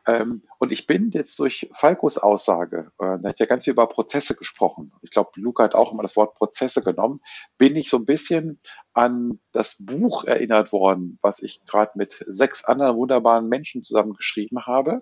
Ähm, und ich bin jetzt durch Falkos Aussage, äh, da hat ja ganz viel über Prozesse gesprochen. Ich glaube, Luca hat auch immer das Wort Prozesse genommen, bin ich so ein bisschen an das Buch erinnert worden, was ich gerade mit sechs anderen wunderbaren Menschen zusammen geschrieben habe.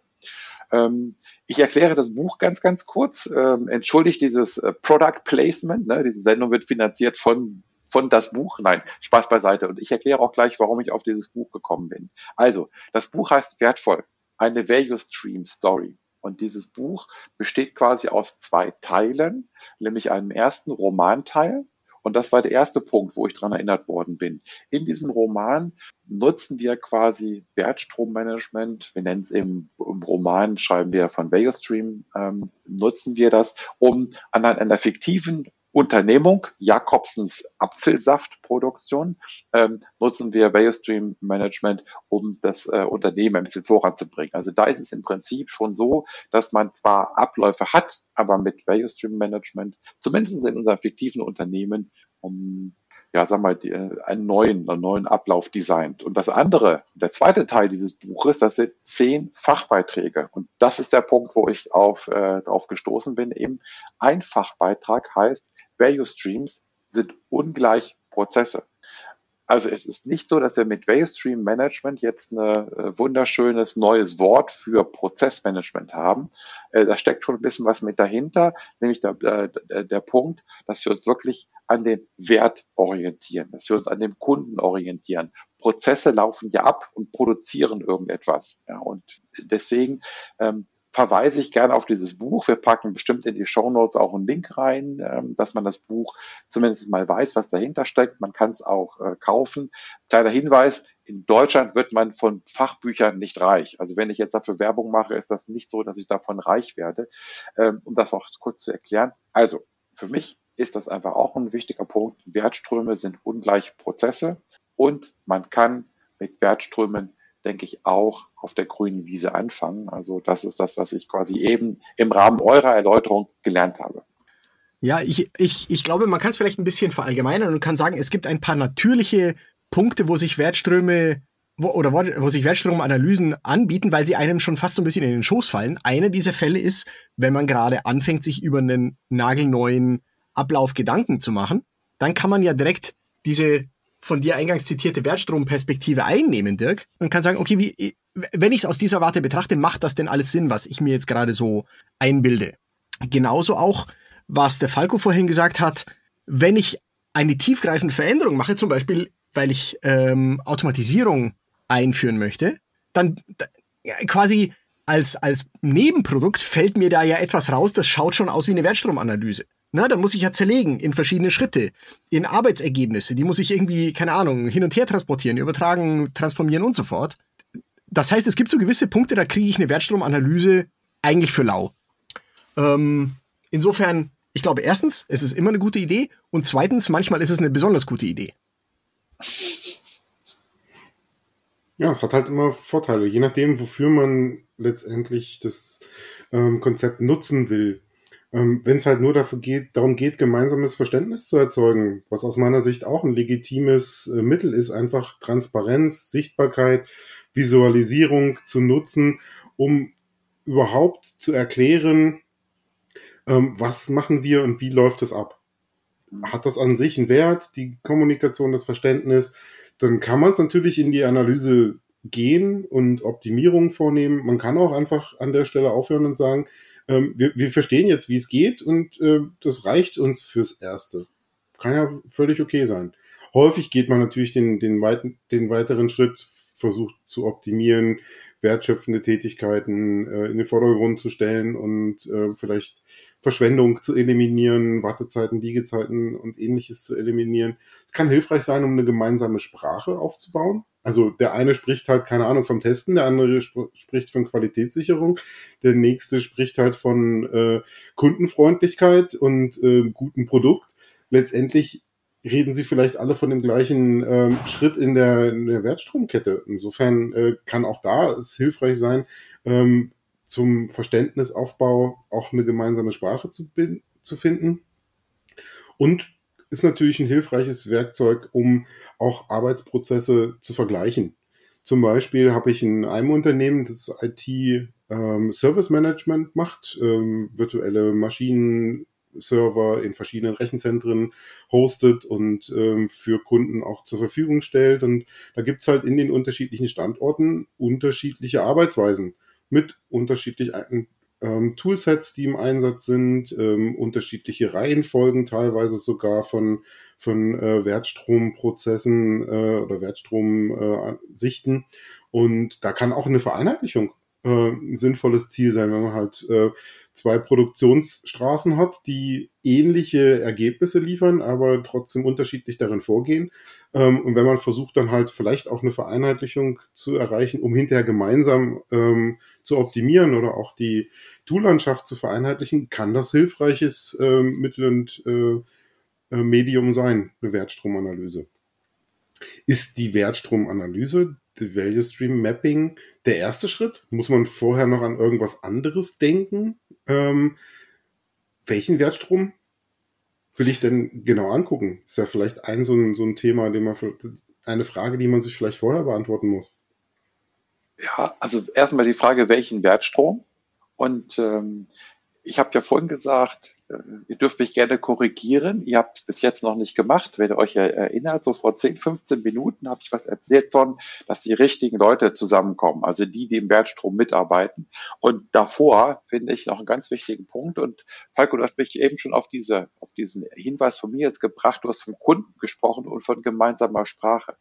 Ähm, ich erkläre das Buch ganz, ganz kurz. Ähm, entschuldigt dieses äh, Product Placement. Ne? Diese Sendung wird finanziert von von das Buch. Nein, Spaß beiseite. Und ich erkläre auch gleich, warum ich auf dieses Buch gekommen bin. Also, das Buch heißt Wertvoll, eine Value Stream Story. Und dieses Buch besteht quasi aus zwei Teilen, nämlich einem ersten Romanteil. Und das war der erste Punkt, wo ich dran erinnert worden bin. In diesem Roman nutzen wir quasi Wertstrommanagement. Wir nennen es im, im Roman, schreiben wir von Value Stream, ähm, nutzen wir das, um anhand einer fiktiven Unternehmung, Jakobsens Apfelsaftproduktion, ähm, nutzen wir Value Stream Management, um das äh, Unternehmen ein bisschen voranzubringen. Also da ist es im Prinzip schon so, dass man zwar Abläufe hat, aber mit Value Stream Management, zumindest in unserem fiktiven Unternehmen, um ja, sag mal, die, äh, einen neuen, einen neuen Ablauf designt. Und das andere, der zweite Teil dieses Buches, das sind zehn Fachbeiträge. Und das ist der Punkt, wo ich auf, äh, drauf gestoßen bin. Eben ein Fachbeitrag heißt, Value Streams sind ungleich Prozesse. Also es ist nicht so, dass wir mit Value Stream Management jetzt ein äh, wunderschönes neues Wort für Prozessmanagement haben. Äh, da steckt schon ein bisschen was mit dahinter, nämlich der, der, der Punkt, dass wir uns wirklich an den Wert orientieren, dass wir uns an dem Kunden orientieren. Prozesse laufen ja ab und produzieren irgendetwas. Ja, und deswegen ähm, verweise ich gerne auf dieses Buch. Wir packen bestimmt in die Show Notes auch einen Link rein, ähm, dass man das Buch zumindest mal weiß, was dahinter steckt. Man kann es auch äh, kaufen. Kleiner Hinweis, in Deutschland wird man von Fachbüchern nicht reich. Also wenn ich jetzt dafür Werbung mache, ist das nicht so, dass ich davon reich werde. Ähm, um das auch kurz zu erklären. Also für mich ist das einfach auch ein wichtiger Punkt. Wertströme sind ungleich Prozesse und man kann mit Wertströmen denke ich, auch auf der grünen Wiese anfangen. Also das ist das, was ich quasi eben im Rahmen eurer Erläuterung gelernt habe. Ja, ich, ich, ich glaube, man kann es vielleicht ein bisschen verallgemeinern und kann sagen, es gibt ein paar natürliche Punkte, wo sich Wertströme wo, oder wo, wo sich Wertstromanalysen anbieten, weil sie einem schon fast so ein bisschen in den Schoß fallen. Einer dieser Fälle ist, wenn man gerade anfängt, sich über einen nagelneuen Ablauf Gedanken zu machen, dann kann man ja direkt diese von dir eingangs zitierte Wertstromperspektive einnehmen, Dirk, und kann sagen, okay, wie, wenn ich es aus dieser Warte betrachte, macht das denn alles Sinn, was ich mir jetzt gerade so einbilde? Genauso auch, was der Falco vorhin gesagt hat, wenn ich eine tiefgreifende Veränderung mache, zum Beispiel, weil ich ähm, Automatisierung einführen möchte, dann quasi als, als Nebenprodukt fällt mir da ja etwas raus, das schaut schon aus wie eine Wertstromanalyse. Na, dann muss ich ja zerlegen in verschiedene Schritte, in Arbeitsergebnisse. Die muss ich irgendwie, keine Ahnung, hin und her transportieren, übertragen, transformieren und so fort. Das heißt, es gibt so gewisse Punkte, da kriege ich eine Wertstromanalyse eigentlich für lau. Ähm, insofern, ich glaube, erstens, es ist immer eine gute Idee und zweitens, manchmal ist es eine besonders gute Idee. Ja, es hat halt immer Vorteile, je nachdem, wofür man letztendlich das ähm, Konzept nutzen will. Ähm, Wenn es halt nur dafür geht, darum geht, gemeinsames Verständnis zu erzeugen, was aus meiner Sicht auch ein legitimes äh, Mittel ist, einfach Transparenz, Sichtbarkeit, Visualisierung zu nutzen, um überhaupt zu erklären, ähm, was machen wir und wie läuft es ab. Hat das an sich einen Wert, die Kommunikation, das Verständnis? Dann kann man es natürlich in die Analyse gehen und Optimierungen vornehmen. Man kann auch einfach an der Stelle aufhören und sagen, ähm, wir, wir verstehen jetzt, wie es geht und äh, das reicht uns fürs Erste. Kann ja völlig okay sein. Häufig geht man natürlich den, den, weiten, den weiteren Schritt, versucht zu optimieren, wertschöpfende Tätigkeiten äh, in den Vordergrund zu stellen und äh, vielleicht Verschwendung zu eliminieren, Wartezeiten, Liegezeiten und ähnliches zu eliminieren. Es kann hilfreich sein, um eine gemeinsame Sprache aufzubauen. Also der eine spricht halt, keine Ahnung, vom Testen, der andere sp spricht von Qualitätssicherung, der nächste spricht halt von äh, Kundenfreundlichkeit und äh, gutem Produkt. Letztendlich reden sie vielleicht alle von dem gleichen ähm, Schritt in der, in der Wertstromkette. Insofern äh, kann auch da es hilfreich sein, ähm, zum Verständnisaufbau auch eine gemeinsame Sprache zu, zu finden. Und ist natürlich ein hilfreiches Werkzeug, um auch Arbeitsprozesse zu vergleichen. Zum Beispiel habe ich in einem Unternehmen, das IT ähm, Service Management macht, ähm, virtuelle Maschinen, Server in verschiedenen Rechenzentren hostet und ähm, für Kunden auch zur Verfügung stellt. Und da gibt es halt in den unterschiedlichen Standorten unterschiedliche Arbeitsweisen mit unterschiedlichen ähm, Toolsets, die im Einsatz sind, ähm, unterschiedliche Reihenfolgen, teilweise sogar von, von äh, Wertstromprozessen äh, oder Wertstromsichten. Äh, und da kann auch eine Vereinheitlichung äh, ein sinnvolles Ziel sein, wenn man halt äh, zwei Produktionsstraßen hat, die ähnliche Ergebnisse liefern, aber trotzdem unterschiedlich darin vorgehen. Ähm, und wenn man versucht, dann halt vielleicht auch eine Vereinheitlichung zu erreichen, um hinterher gemeinsam ähm, zu optimieren oder auch die Toollandschaft zu vereinheitlichen, kann das hilfreiches äh, Mittel und äh, äh, Medium sein, eine Wertstromanalyse. Ist die Wertstromanalyse, die Value Stream Mapping, der erste Schritt? Muss man vorher noch an irgendwas anderes denken? Ähm, welchen Wertstrom will ich denn genau angucken? Ist ja vielleicht ein so ein, so ein Thema, den man eine Frage, die man sich vielleicht vorher beantworten muss. Ja, also erstmal die Frage, welchen Wertstrom? Und ähm, ich habe ja vorhin gesagt, äh, ihr dürft mich gerne korrigieren. Ihr habt es bis jetzt noch nicht gemacht. Wenn ihr euch erinnert, so vor 10, 15 Minuten habe ich was erzählt von, dass die richtigen Leute zusammenkommen, also die, die im Wertstrom mitarbeiten. Und davor finde ich noch einen ganz wichtigen Punkt. Und Falco, du hast mich eben schon auf diese, auf diesen Hinweis von mir jetzt gebracht. Du hast vom Kunden gesprochen und von gemeinsamer Sprache.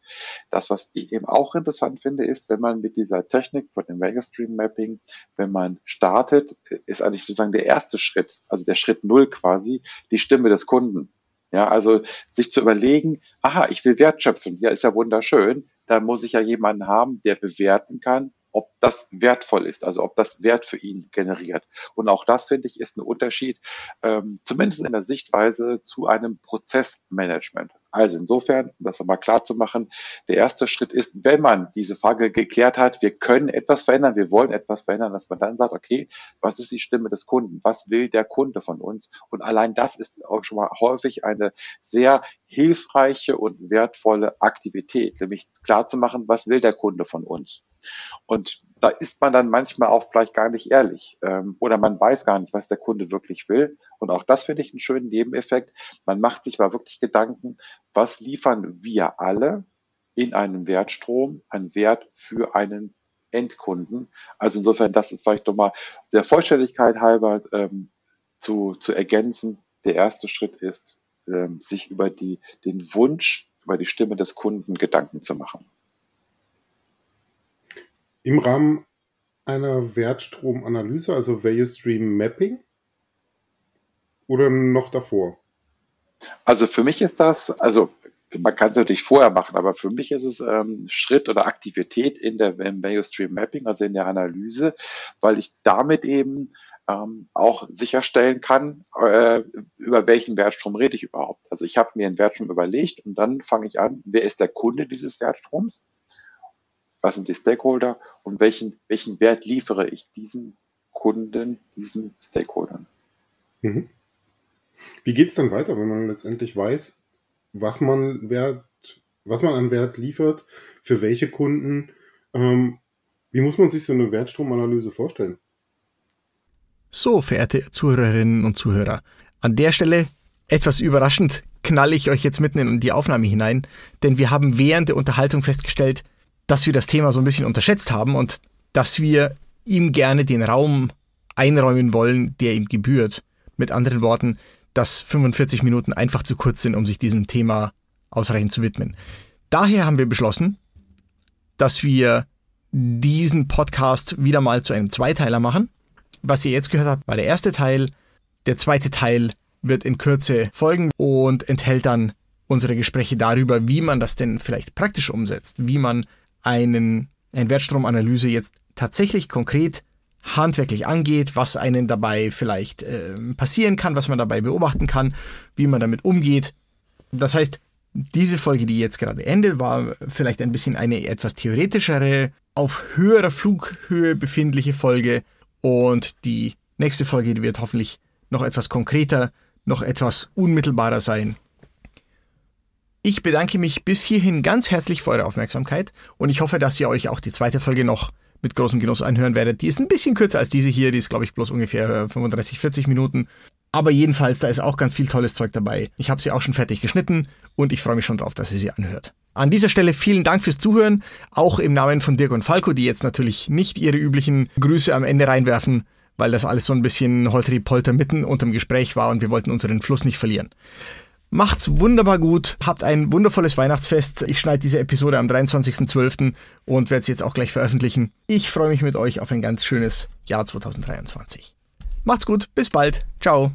Das, was ich eben auch interessant finde, ist, wenn man mit dieser Technik von dem Megastream Mapping, wenn man startet, ist eigentlich sozusagen der erste Schritt, also der Schritt Null quasi die Stimme des Kunden. Ja, also sich zu überlegen, aha, ich will wertschöpfen, ja, ist ja wunderschön, da muss ich ja jemanden haben, der bewerten kann, ob das wertvoll ist, also ob das Wert für ihn generiert. Und auch das, finde ich, ist ein Unterschied, ähm, zumindest in der Sichtweise zu einem Prozessmanagement. Also insofern, um das aber klar zu machen, der erste Schritt ist, wenn man diese Frage geklärt hat, wir können etwas verändern, wir wollen etwas verändern, dass man dann sagt, okay, was ist die Stimme des Kunden? Was will der Kunde von uns? Und allein das ist auch schon mal häufig eine sehr hilfreiche und wertvolle Aktivität, nämlich klar zu machen, was will der Kunde von uns? Und da ist man dann manchmal auch vielleicht gar nicht ehrlich ähm, oder man weiß gar nicht, was der Kunde wirklich will. Und auch das finde ich einen schönen Nebeneffekt. Man macht sich mal wirklich Gedanken, was liefern wir alle in einem Wertstrom, ein Wert für einen Endkunden. Also insofern, das ist vielleicht doch mal der Vollständigkeit halber ähm, zu, zu ergänzen. Der erste Schritt ist, ähm, sich über die, den Wunsch, über die Stimme des Kunden Gedanken zu machen im Rahmen einer Wertstromanalyse, also Value Stream Mapping? Oder noch davor? Also für mich ist das, also man kann es natürlich vorher machen, aber für mich ist es ähm, Schritt oder Aktivität in der Value Stream Mapping, also in der Analyse, weil ich damit eben ähm, auch sicherstellen kann, äh, über welchen Wertstrom rede ich überhaupt. Also ich habe mir einen Wertstrom überlegt und dann fange ich an, wer ist der Kunde dieses Wertstroms? Was sind die Stakeholder und welchen, welchen Wert liefere ich diesen Kunden, diesen Stakeholdern? Mhm. Wie geht es dann weiter, wenn man letztendlich weiß, was man Wert, was man an Wert liefert, für welche Kunden? Ähm, wie muss man sich so eine Wertstromanalyse vorstellen? So, verehrte Zuhörerinnen und Zuhörer, an der Stelle etwas überraschend knalle ich euch jetzt mitten in die Aufnahme hinein, denn wir haben während der Unterhaltung festgestellt, dass wir das Thema so ein bisschen unterschätzt haben und dass wir ihm gerne den Raum einräumen wollen, der ihm gebührt. Mit anderen Worten, dass 45 Minuten einfach zu kurz sind, um sich diesem Thema ausreichend zu widmen. Daher haben wir beschlossen, dass wir diesen Podcast wieder mal zu einem Zweiteiler machen. Was ihr jetzt gehört habt, war der erste Teil. Der zweite Teil wird in Kürze folgen und enthält dann unsere Gespräche darüber, wie man das denn vielleicht praktisch umsetzt, wie man einen, eine Wertstromanalyse jetzt tatsächlich konkret handwerklich angeht, was einen dabei vielleicht äh, passieren kann, was man dabei beobachten kann, wie man damit umgeht. Das heißt, diese Folge, die jetzt gerade endet, war vielleicht ein bisschen eine etwas theoretischere, auf höherer Flughöhe befindliche Folge, und die nächste Folge wird hoffentlich noch etwas konkreter, noch etwas unmittelbarer sein. Ich bedanke mich bis hierhin ganz herzlich für eure Aufmerksamkeit und ich hoffe, dass ihr euch auch die zweite Folge noch mit großem Genuss anhören werdet. Die ist ein bisschen kürzer als diese hier, die ist glaube ich bloß ungefähr 35, 40 Minuten. Aber jedenfalls, da ist auch ganz viel tolles Zeug dabei. Ich habe sie auch schon fertig geschnitten und ich freue mich schon drauf, dass ihr sie anhört. An dieser Stelle vielen Dank fürs Zuhören, auch im Namen von Dirk und Falco, die jetzt natürlich nicht ihre üblichen Grüße am Ende reinwerfen, weil das alles so ein bisschen holteri-polter mitten unterm Gespräch war und wir wollten unseren Fluss nicht verlieren. Macht's wunderbar gut, habt ein wundervolles Weihnachtsfest. Ich schneide diese Episode am 23.12. und werde sie jetzt auch gleich veröffentlichen. Ich freue mich mit euch auf ein ganz schönes Jahr 2023. Macht's gut, bis bald. Ciao.